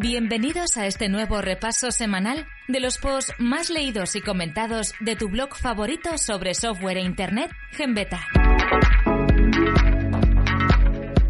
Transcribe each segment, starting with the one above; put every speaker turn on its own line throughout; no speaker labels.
Bienvenidos a este nuevo repaso semanal de los posts más leídos y comentados de tu blog favorito sobre software e Internet, Genbeta.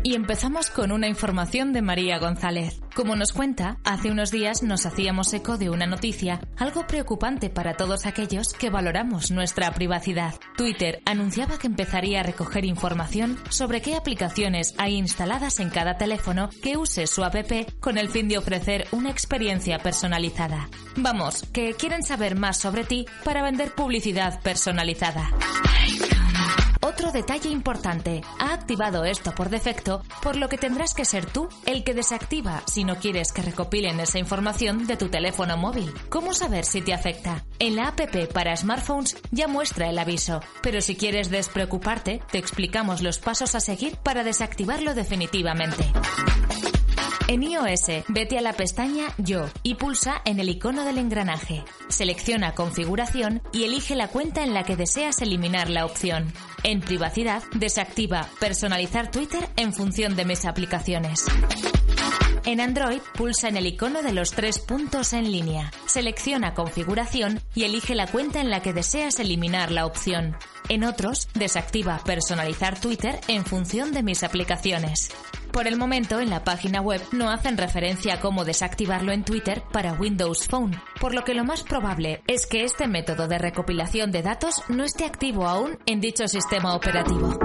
Y empezamos con una información de María González. Como nos cuenta, hace unos días nos hacíamos eco de una noticia algo preocupante para todos aquellos que valoramos nuestra privacidad. Twitter anunciaba que empezaría a recoger información sobre qué aplicaciones hay instaladas en cada teléfono que use su app con el fin de ofrecer una experiencia personalizada. Vamos, que quieren saber más sobre ti para vender publicidad personalizada. Otro detalle importante, ha activado esto por defecto, por lo que tendrás que ser tú el que desactiva si no quieres que recopilen esa información de tu teléfono móvil. ¿Cómo saber si te afecta? En la app para smartphones ya muestra el aviso, pero si quieres despreocuparte, te explicamos los pasos a seguir para desactivarlo definitivamente. En iOS, vete a la pestaña Yo y pulsa en el icono del engranaje. Selecciona Configuración y elige la cuenta en la que deseas eliminar la opción. En Privacidad, desactiva Personalizar Twitter en función de mis aplicaciones. En Android, pulsa en el icono de los tres puntos en línea. Selecciona Configuración y elige la cuenta en la que deseas eliminar la opción. En otros, desactiva Personalizar Twitter en función de mis aplicaciones. Por el momento, en la página web no hacen referencia a cómo desactivarlo en Twitter para Windows Phone, por lo que lo más probable es que este método de recopilación de datos no esté activo aún en dicho sistema operativo.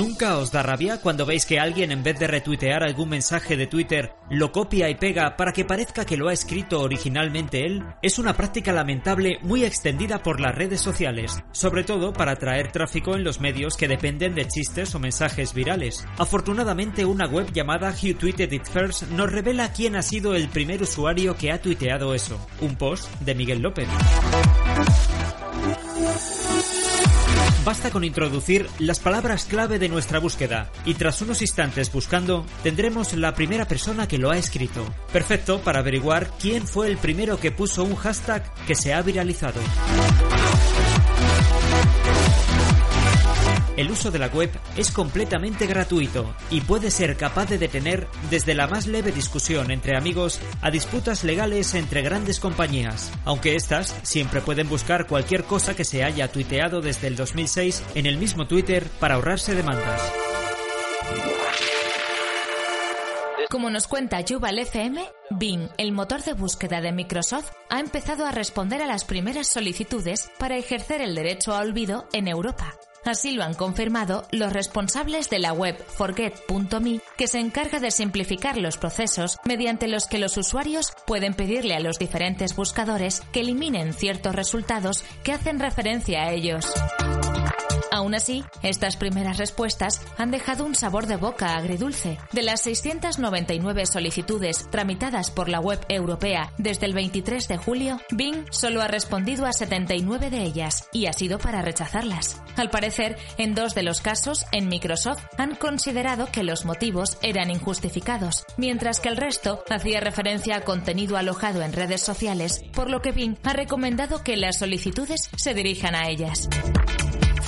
¿Nunca os da rabia cuando veis que alguien en vez de retuitear algún mensaje de Twitter lo copia y pega para que parezca que lo ha escrito originalmente él? Es una práctica lamentable muy extendida por las redes sociales, sobre todo para atraer tráfico en los medios que dependen de chistes o mensajes virales. Afortunadamente una web llamada Who Tweeted It First nos revela quién ha sido el primer usuario que ha tuiteado eso, un post de Miguel López. Basta con introducir las palabras clave de nuestra búsqueda y tras unos instantes buscando tendremos la primera persona que lo ha escrito. Perfecto para averiguar quién fue el primero que puso un hashtag que se ha viralizado. El uso de la web es completamente gratuito y puede ser capaz de detener desde la más leve discusión entre amigos a disputas legales entre grandes compañías, aunque éstas siempre pueden buscar cualquier cosa que se haya tuiteado desde el 2006 en el mismo Twitter para ahorrarse demandas.
Como nos cuenta Yuval FM, Bing, el motor de búsqueda de Microsoft, ha empezado a responder a las primeras solicitudes para ejercer el derecho a olvido en Europa. Así lo han confirmado los responsables de la web forget.me, que se encarga de simplificar los procesos mediante los que los usuarios pueden pedirle a los diferentes buscadores que eliminen ciertos resultados que hacen referencia a ellos. Aún así, estas primeras respuestas han dejado un sabor de boca agridulce. De las 699 solicitudes tramitadas por la web europea desde el 23 de julio, Bing solo ha respondido a 79 de ellas y ha sido para rechazarlas. Al parecer, en dos de los casos, en Microsoft han considerado que los motivos eran injustificados, mientras que el resto hacía referencia a contenido alojado en redes sociales, por lo que Bing ha recomendado que las solicitudes se dirijan a ellas.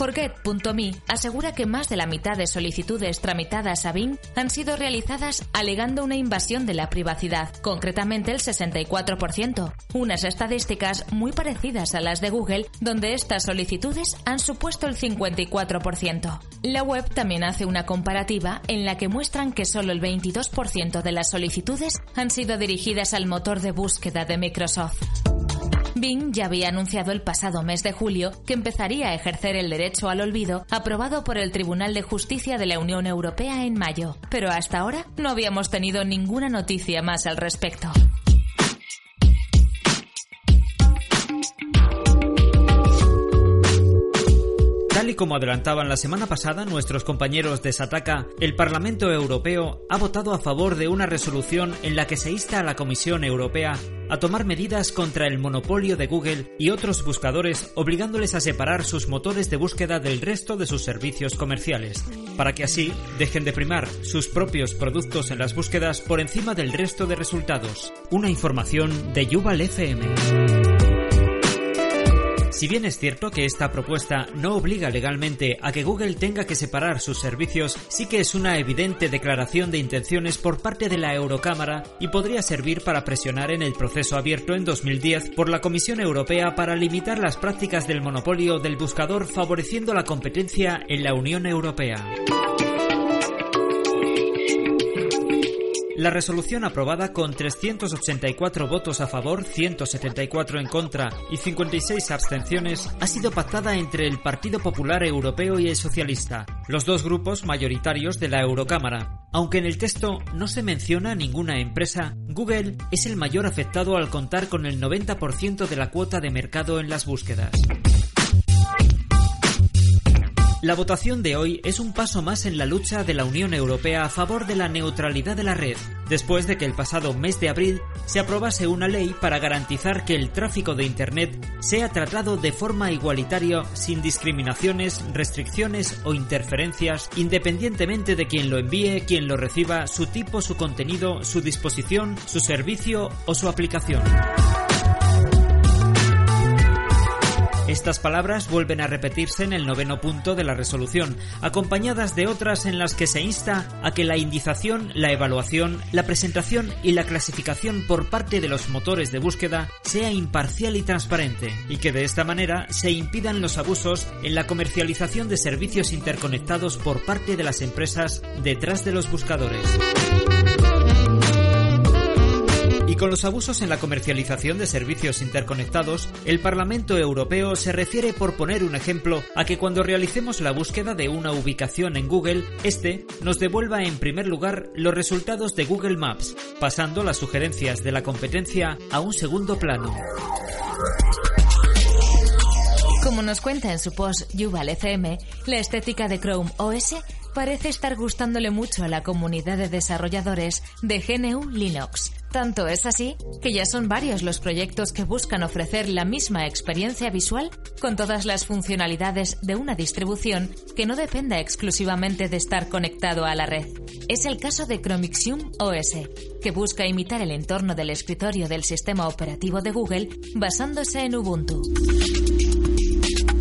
Forget.me asegura que más de la mitad de solicitudes tramitadas a Bing han sido realizadas alegando una invasión de la privacidad, concretamente el 64%, unas estadísticas muy parecidas a las de Google, donde estas solicitudes han supuesto el 54%. La web también hace una comparativa en la que muestran que solo el 22% de las solicitudes han sido dirigidas al motor de búsqueda de Microsoft. Bing ya había anunciado el pasado mes de julio que empezaría a ejercer el derecho al olvido aprobado por el Tribunal de Justicia de la Unión Europea en mayo, pero hasta ahora no habíamos tenido ninguna noticia más al respecto.
Tal y como adelantaban la semana pasada nuestros compañeros de Sataka, el Parlamento Europeo ha votado a favor de una resolución en la que se insta a la Comisión Europea a tomar medidas contra el monopolio de Google y otros buscadores obligándoles a separar sus motores de búsqueda del resto de sus servicios comerciales, para que así dejen de primar sus propios productos en las búsquedas por encima del resto de resultados. Una información de Yuval FM. Si bien es cierto que esta propuesta no obliga legalmente a que Google tenga que separar sus servicios, sí que es una evidente declaración de intenciones por parte de la Eurocámara y podría servir para presionar en el proceso abierto en 2010 por la Comisión Europea para limitar las prácticas del monopolio del buscador favoreciendo la competencia en la Unión Europea. La resolución aprobada con 384 votos a favor, 174 en contra y 56 abstenciones ha sido pactada entre el Partido Popular Europeo y el Socialista, los dos grupos mayoritarios de la Eurocámara. Aunque en el texto no se menciona ninguna empresa, Google es el mayor afectado al contar con el 90% de la cuota de mercado en las búsquedas. La votación de hoy es un paso más en la lucha de la Unión Europea a favor de la neutralidad de la red, después de que el pasado mes de abril se aprobase una ley para garantizar que el tráfico de Internet sea tratado de forma igualitaria sin discriminaciones, restricciones o interferencias, independientemente de quien lo envíe, quien lo reciba, su tipo, su contenido, su disposición, su servicio o su aplicación. Estas palabras vuelven a repetirse en el noveno punto de la resolución, acompañadas de otras en las que se insta a que la indización, la evaluación, la presentación y la clasificación por parte de los motores de búsqueda sea imparcial y transparente, y que de esta manera se impidan los abusos en la comercialización de servicios interconectados por parte de las empresas detrás de los buscadores. Con los abusos en la comercialización de servicios interconectados, el Parlamento Europeo se refiere, por poner un ejemplo, a que cuando realicemos la búsqueda de una ubicación en Google, este nos devuelva en primer lugar los resultados de Google Maps, pasando las sugerencias de la competencia a un segundo plano.
Como nos cuenta en su post Yuval FM, la estética de Chrome OS parece estar gustándole mucho a la comunidad de desarrolladores de GNU Linux. Tanto es así que ya son varios los proyectos que buscan ofrecer la misma experiencia visual con todas las funcionalidades de una distribución que no dependa exclusivamente de estar conectado a la red. Es el caso de Chromixium OS, que busca imitar el entorno del escritorio del sistema operativo de Google basándose en Ubuntu.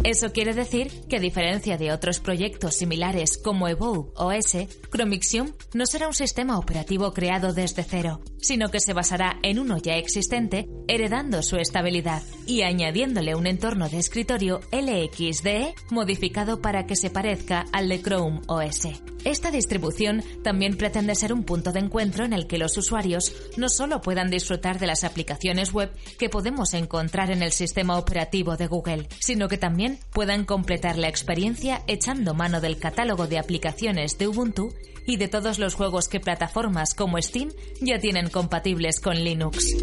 Eso quiere decir que a diferencia de otros proyectos similares como Evolve OS, Chromixium no será un sistema operativo creado desde cero, sino que se basará en uno ya existente, heredando su estabilidad y añadiéndole un entorno de escritorio LXDE modificado para que se parezca al de Chrome OS. Esta distribución también pretende ser un punto de encuentro en el que los usuarios no solo puedan disfrutar de las aplicaciones web que podemos encontrar en el sistema operativo de Google, sino que también puedan completar la experiencia echando mano del catálogo de aplicaciones de Ubuntu y de todos los juegos que plataformas como Steam ya tienen compatibles con Linux.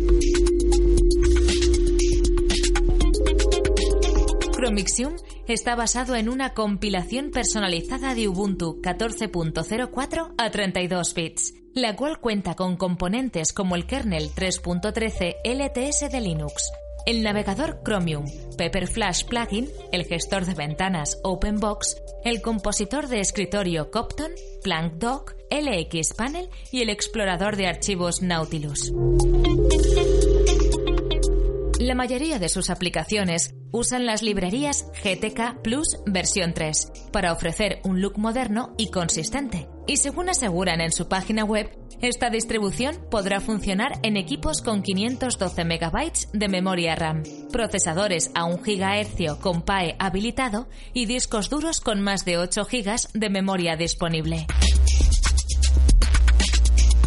Chromixium está basado en una compilación personalizada de Ubuntu 14.04 a 32 bits, la cual cuenta con componentes como el kernel 3.13 LTS de Linux, el navegador Chromium, Pepperflash Plugin, el gestor de ventanas OpenBox, el compositor de escritorio Copton, LX Panel y el explorador de archivos Nautilus. La mayoría de sus aplicaciones usan las librerías GTK Plus versión 3 para ofrecer un look moderno y consistente. Y según aseguran en su página web, esta distribución podrá funcionar en equipos con 512 MB de memoria RAM, procesadores a 1 GHz con PAE habilitado y discos duros con más de 8 GB de memoria disponible.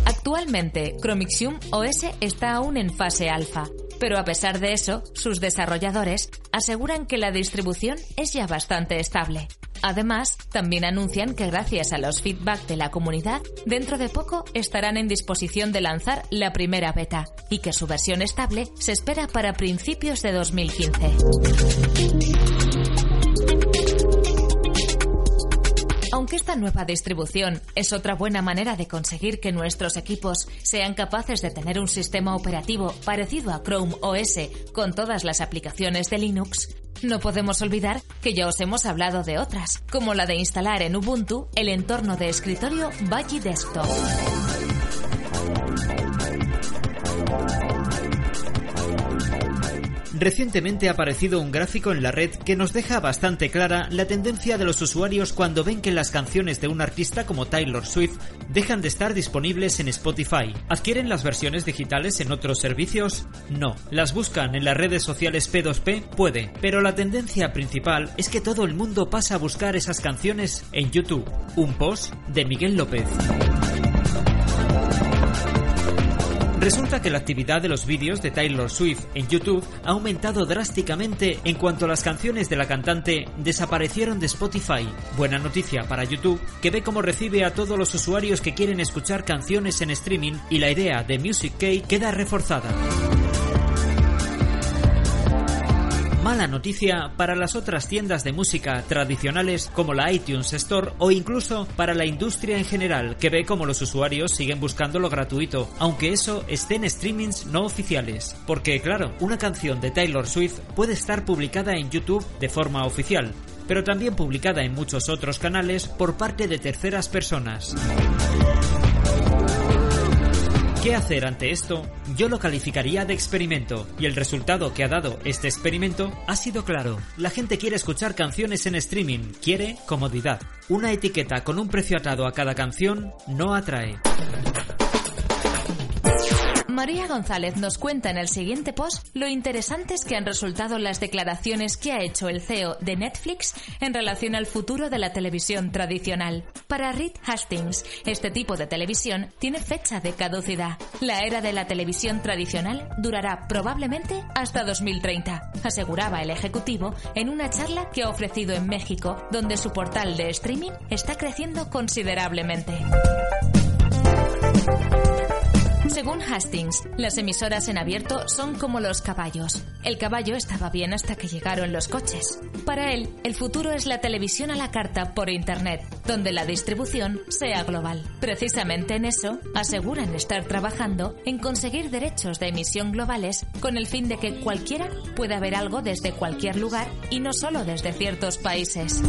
Actualmente, Chromixium OS está aún en fase alfa, pero a pesar de eso, sus desarrolladores aseguran que la distribución es ya bastante estable. Además, también anuncian que gracias a los feedback de la comunidad, dentro de poco estarán en disposición de lanzar la primera beta y que su versión estable se espera para principios de 2015. Aunque esta nueva distribución es otra buena manera de conseguir que nuestros equipos sean capaces de tener un sistema operativo parecido a Chrome OS con todas las aplicaciones de Linux, no podemos olvidar que ya os hemos hablado de otras, como la de instalar en Ubuntu el entorno de escritorio Budgie Desktop.
Recientemente ha aparecido un gráfico en la red que nos deja bastante clara la tendencia de los usuarios cuando ven que las canciones de un artista como Taylor Swift dejan de estar disponibles en Spotify. ¿Adquieren las versiones digitales en otros servicios? No. ¿Las buscan en las redes sociales P2P? Puede. Pero la tendencia principal es que todo el mundo pasa a buscar esas canciones en YouTube. Un post de Miguel López. Resulta que la actividad de los vídeos de Taylor Swift en YouTube ha aumentado drásticamente en cuanto las canciones de la cantante desaparecieron de Spotify. Buena noticia para YouTube, que ve cómo recibe a todos los usuarios que quieren escuchar canciones en streaming y la idea de Music Key queda reforzada. Mala noticia para las otras tiendas de música tradicionales como la iTunes Store o incluso para la industria en general que ve como los usuarios siguen buscando lo gratuito, aunque eso esté en streamings no oficiales. Porque claro, una canción de Taylor Swift puede estar publicada en YouTube de forma oficial, pero también publicada en muchos otros canales por parte de terceras personas. ¿Qué hacer ante esto? Yo lo calificaría de experimento, y el resultado que ha dado este experimento ha sido claro. La gente quiere escuchar canciones en streaming, quiere comodidad. Una etiqueta con un precio atado a cada canción no atrae.
María González nos cuenta en el siguiente post lo interesantes que han resultado las declaraciones que ha hecho el CEO de Netflix en relación al futuro de la televisión tradicional. Para Reed Hastings, este tipo de televisión tiene fecha de caducidad. La era de la televisión tradicional durará probablemente hasta 2030, aseguraba el ejecutivo en una charla que ha ofrecido en México, donde su portal de streaming está creciendo considerablemente. Según Hastings, las emisoras en abierto son como los caballos. El caballo estaba bien hasta que llegaron los coches. Para él, el futuro es la televisión a la carta por Internet, donde la distribución sea global. Precisamente en eso, aseguran estar trabajando en conseguir derechos de emisión globales con el fin de que cualquiera pueda ver algo desde cualquier lugar y no solo desde ciertos países.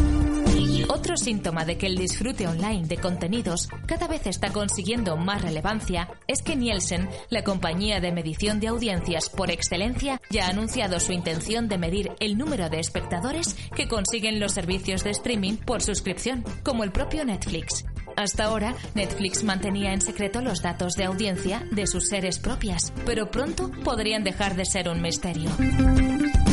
Otro síntoma de que el disfrute online de contenidos cada vez está consiguiendo más relevancia es que Nielsen, la compañía de medición de audiencias por excelencia, ya ha anunciado su intención de medir el número de espectadores que consiguen los servicios de streaming por suscripción, como el propio Netflix. Hasta ahora, Netflix mantenía en secreto los datos de audiencia de sus series propias, pero pronto podrían dejar de ser un misterio.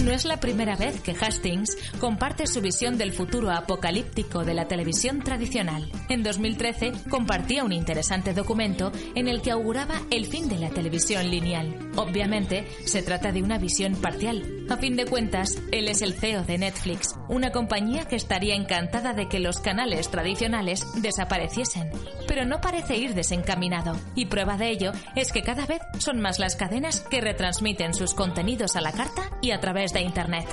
No es la primera vez que Hastings comparte su visión del futuro apocalíptico de la televisión tradicional. En 2013 compartía un interesante documento en el que auguraba el fin de la televisión lineal. Obviamente, se trata de una visión parcial. A fin de cuentas, él es el CEO de Netflix, una compañía que estaría encantada de que los canales tradicionales desapareciesen. Pero no parece ir desencaminado, y prueba de ello es que cada vez son más las cadenas que retransmiten sus contenidos a la carta y a través de Internet.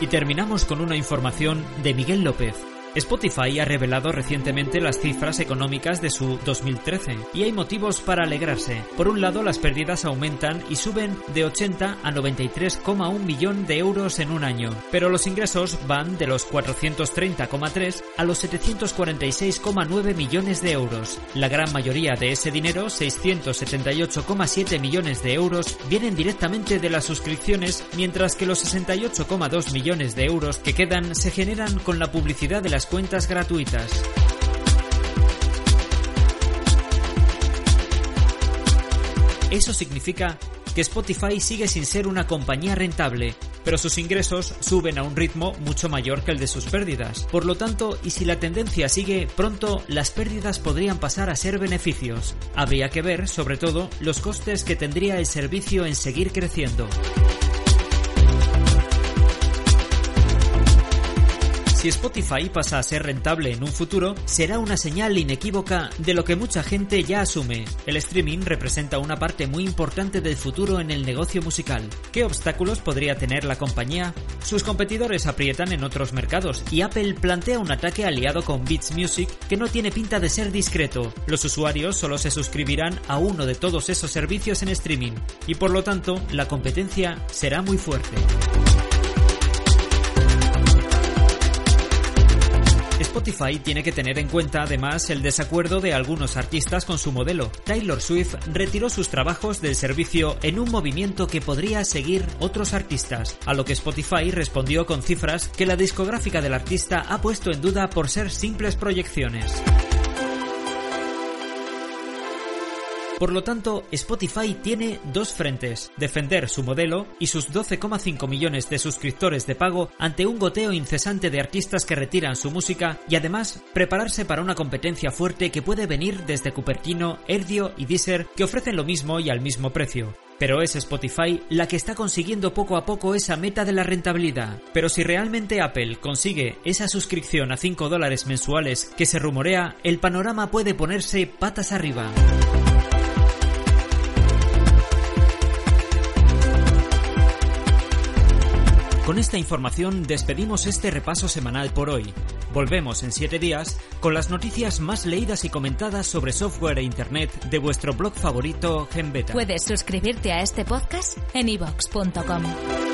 Y terminamos con una información de Miguel López. Spotify ha revelado recientemente las cifras económicas de su 2013 y hay motivos para alegrarse. Por un lado, las pérdidas aumentan y suben de 80 a 93,1 millón de euros en un año, pero los ingresos van de los 430,3 a los 746,9 millones de euros. La gran mayoría de ese dinero, 678,7 millones de euros, vienen directamente de las suscripciones, mientras que los 68,2 millones de euros que quedan se generan con la publicidad de cuentas gratuitas. Eso significa que Spotify sigue sin ser una compañía rentable, pero sus ingresos suben a un ritmo mucho mayor que el de sus pérdidas. Por lo tanto, y si la tendencia sigue, pronto las pérdidas podrían pasar a ser beneficios. Habría que ver, sobre todo, los costes que tendría el servicio en seguir creciendo. Si Spotify pasa a ser rentable en un futuro, será una señal inequívoca de lo que mucha gente ya asume. El streaming representa una parte muy importante del futuro en el negocio musical. ¿Qué obstáculos podría tener la compañía? Sus competidores aprietan en otros mercados y Apple plantea un ataque aliado con Beats Music que no tiene pinta de ser discreto. Los usuarios solo se suscribirán a uno de todos esos servicios en streaming y por lo tanto la competencia será muy fuerte. Spotify tiene que tener en cuenta además el desacuerdo de algunos artistas con su modelo. Taylor Swift retiró sus trabajos del servicio en un movimiento que podría seguir otros artistas, a lo que Spotify respondió con cifras que la discográfica del artista ha puesto en duda por ser simples proyecciones. Por lo tanto, Spotify tiene dos frentes, defender su modelo y sus 12,5 millones de suscriptores de pago ante un goteo incesante de artistas que retiran su música y además prepararse para una competencia fuerte que puede venir desde Cupertino, Erdio y Deezer que ofrecen lo mismo y al mismo precio. Pero es Spotify la que está consiguiendo poco a poco esa meta de la rentabilidad. Pero si realmente Apple consigue esa suscripción a 5 dólares mensuales que se rumorea, el panorama puede ponerse patas arriba. Con esta información despedimos este repaso semanal por hoy. Volvemos en 7 días con las noticias más leídas y comentadas sobre software e internet de vuestro blog favorito GenBeta.
Puedes suscribirte a este podcast en ivox.com.